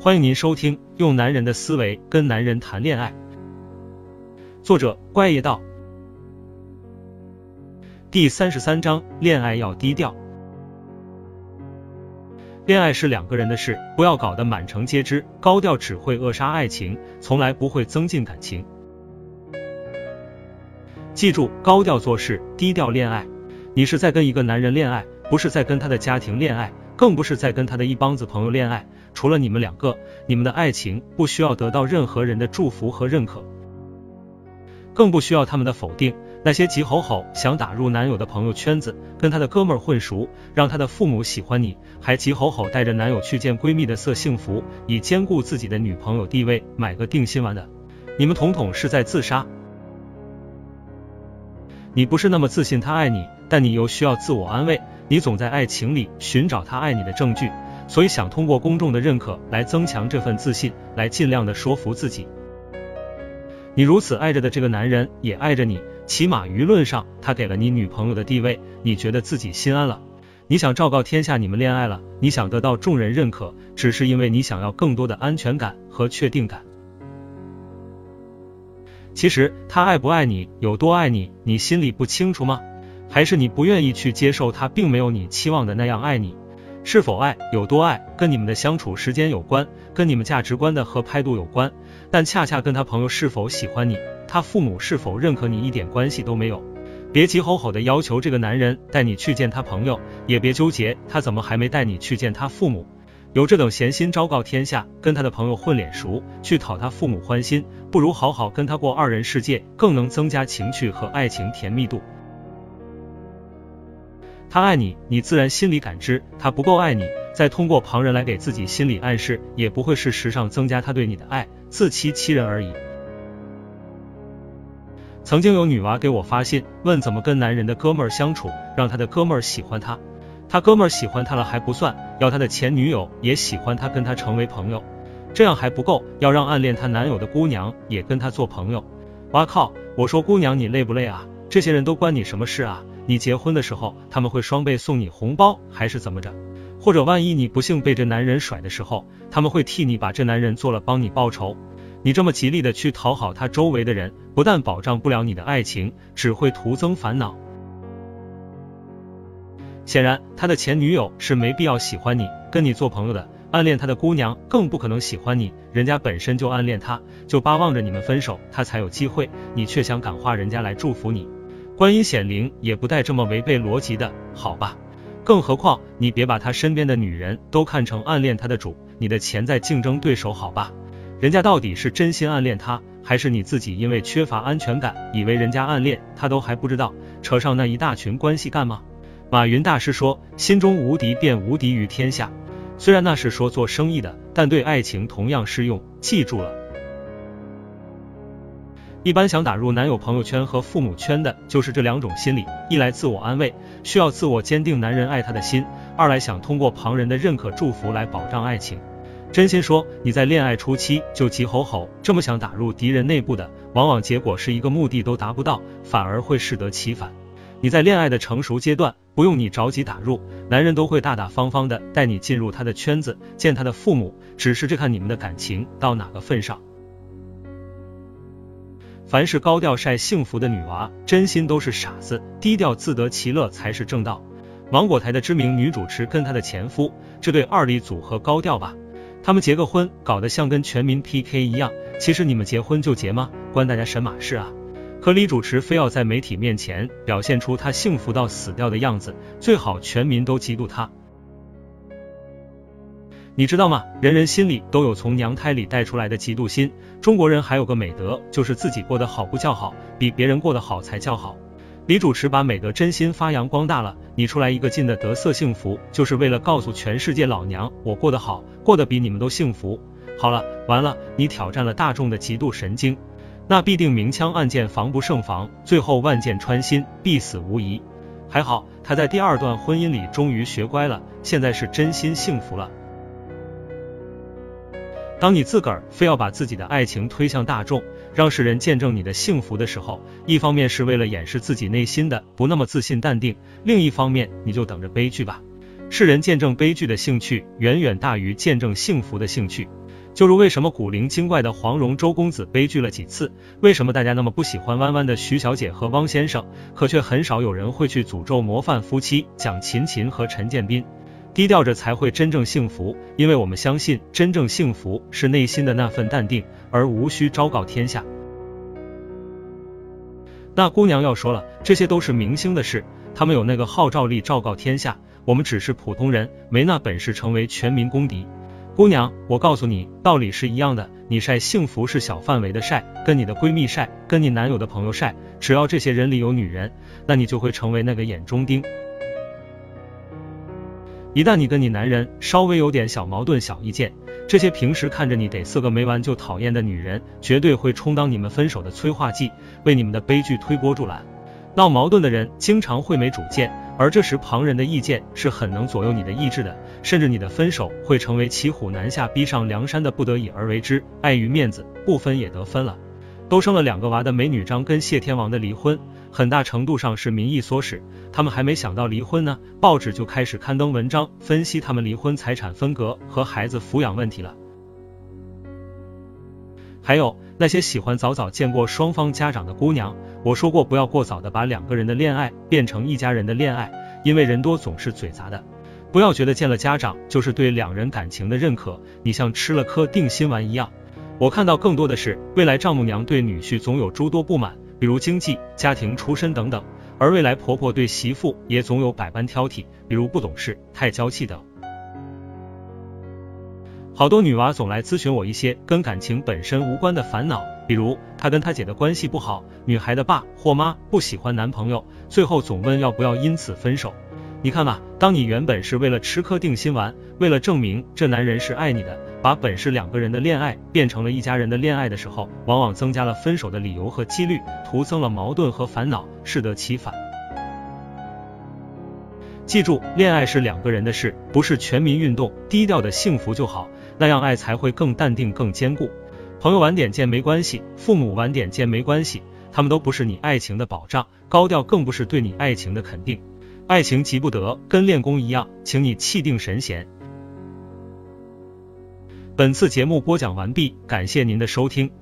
欢迎您收听《用男人的思维跟男人谈恋爱》，作者怪异道，第三十三章：恋爱要低调。恋爱是两个人的事，不要搞得满城皆知。高调只会扼杀爱情，从来不会增进感情。记住，高调做事，低调恋爱。你是在跟一个男人恋爱，不是在跟他的家庭恋爱。更不是在跟他的一帮子朋友恋爱，除了你们两个，你们的爱情不需要得到任何人的祝福和认可，更不需要他们的否定。那些急吼吼想打入男友的朋友圈子，跟他的哥们儿混熟，让他的父母喜欢你，还急吼吼带着男友去见闺蜜的色幸福，以兼顾自己的女朋友地位，买个定心丸的，你们统统是在自杀。你不是那么自信他爱你，但你又需要自我安慰。你总在爱情里寻找他爱你的证据，所以想通过公众的认可来增强这份自信，来尽量的说服自己。你如此爱着的这个男人也爱着你，起码舆论上他给了你女朋友的地位，你觉得自己心安了。你想昭告天下你们恋爱了，你想得到众人认可，只是因为你想要更多的安全感和确定感。其实他爱不爱你，有多爱你，你心里不清楚吗？还是你不愿意去接受他并没有你期望的那样爱你？是否爱有多爱，跟你们的相处时间有关，跟你们价值观的合拍度有关，但恰恰跟他朋友是否喜欢你，他父母是否认可你一点关系都没有。别急吼吼的要求这个男人带你去见他朋友，也别纠结他怎么还没带你去见他父母。有这等闲心昭告天下，跟他的朋友混脸熟，去讨他父母欢心，不如好好跟他过二人世界，更能增加情趣和爱情甜蜜度。他爱你，你自然心里感知；他不够爱你，再通过旁人来给自己心理暗示，也不会事实上增加他对你的爱，自欺欺人而已。曾经有女娃给我发信，问怎么跟男人的哥们儿相处，让他的哥们儿喜欢他，他哥们儿喜欢他了还不算，要他的前女友也喜欢他，跟他成为朋友，这样还不够，要让暗恋他男友的姑娘也跟他做朋友。哇靠！我说姑娘你累不累啊？这些人都关你什么事啊？你结婚的时候，他们会双倍送你红包，还是怎么着？或者万一你不幸被这男人甩的时候，他们会替你把这男人做了，帮你报仇。你这么极力的去讨好他周围的人，不但保障不了你的爱情，只会徒增烦恼。显然，他的前女友是没必要喜欢你，跟你做朋友的。暗恋他的姑娘更不可能喜欢你，人家本身就暗恋他，就巴望着你们分手，他才有机会。你却想感化人家来祝福你。观音显灵也不带这么违背逻辑的，好吧？更何况你别把他身边的女人都看成暗恋他的主，你的潜在竞争对手，好吧？人家到底是真心暗恋他，还是你自己因为缺乏安全感，以为人家暗恋他都还不知道，扯上那一大群关系干嘛？马云大师说，心中无敌便无敌于天下。虽然那是说做生意的，但对爱情同样适用，记住了。一般想打入男友朋友圈和父母圈的，就是这两种心理：一来自我安慰，需要自我坚定男人爱他的心；二来想通过旁人的认可祝福来保障爱情。真心说，你在恋爱初期就急吼吼这么想打入敌人内部的，往往结果是一个目的都达不到，反而会适得其反。你在恋爱的成熟阶段，不用你着急打入，男人都会大大方方的带你进入他的圈子，见他的父母，只是这看你们的感情到哪个份上。凡是高调晒幸福的女娃，真心都是傻子，低调自得其乐才是正道。芒果台的知名女主持跟她的前夫，这对二力组合高调吧？他们结个婚，搞得像跟全民 PK 一样。其实你们结婚就结吗？关大家神马事啊？可李主持非要在媒体面前表现出他幸福到死掉的样子，最好全民都嫉妒他。你知道吗？人人心里都有从娘胎里带出来的嫉妒心。中国人还有个美德，就是自己过得好不叫好，比别人过得好才叫好。李主持把美德真心发扬光大了。你出来一个劲的得瑟幸福，就是为了告诉全世界老娘，我过得好，过得比你们都幸福。好了，完了，你挑战了大众的嫉妒神经，那必定明枪暗箭，防不胜防，最后万箭穿心，必死无疑。还好他在第二段婚姻里终于学乖了，现在是真心幸福了。当你自个儿非要把自己的爱情推向大众，让世人见证你的幸福的时候，一方面是为了掩饰自己内心的不那么自信淡定，另一方面你就等着悲剧吧。世人见证悲剧的兴趣远远大于见证幸福的兴趣。就如为什么古灵精怪的黄蓉周公子悲剧了几次，为什么大家那么不喜欢弯弯的徐小姐和汪先生，可却很少有人会去诅咒模范夫妻蒋勤勤和陈建斌。低调着才会真正幸福，因为我们相信真正幸福是内心的那份淡定，而无需昭告天下。那姑娘要说了，这些都是明星的事，他们有那个号召力昭告天下，我们只是普通人，没那本事成为全民公敌。姑娘，我告诉你，道理是一样的，你晒幸福是小范围的晒，跟你的闺蜜晒，跟你男友的朋友晒，只要这些人里有女人，那你就会成为那个眼中钉。一旦你跟你男人稍微有点小矛盾、小意见，这些平时看着你得瑟个没完就讨厌的女人，绝对会充当你们分手的催化剂，为你们的悲剧推波助澜。闹矛盾的人经常会没主见，而这时旁人的意见是很能左右你的意志的，甚至你的分手会成为骑虎难下、逼上梁山的不得已而为之，碍于面子不分也得分了。都生了两个娃的美女张跟谢天王的离婚。很大程度上是民意唆使，他们还没想到离婚呢，报纸就开始刊登文章分析他们离婚财产分割和孩子抚养问题了。还有那些喜欢早早见过双方家长的姑娘，我说过不要过早的把两个人的恋爱变成一家人的恋爱，因为人多总是嘴杂的。不要觉得见了家长就是对两人感情的认可，你像吃了颗定心丸一样。我看到更多的是未来丈母娘对女婿总有诸多不满。比如经济、家庭出身等等，而未来婆婆对媳妇也总有百般挑剔，比如不懂事、太娇气等。好多女娃总来咨询我一些跟感情本身无关的烦恼，比如她跟她姐的关系不好，女孩的爸或妈不喜欢男朋友，最后总问要不要因此分手。你看吧，当你原本是为了吃颗定心丸，为了证明这男人是爱你的，把本是两个人的恋爱变成了一家人的恋爱的时候，往往增加了分手的理由和几率，徒增了矛盾和烦恼，适得其反。记住，恋爱是两个人的事，不是全民运动，低调的幸福就好，那样爱才会更淡定、更坚固。朋友晚点见没关系，父母晚点见没关系，他们都不是你爱情的保障，高调更不是对你爱情的肯定。爱情急不得，跟练功一样，请你气定神闲。本次节目播讲完毕，感谢您的收听。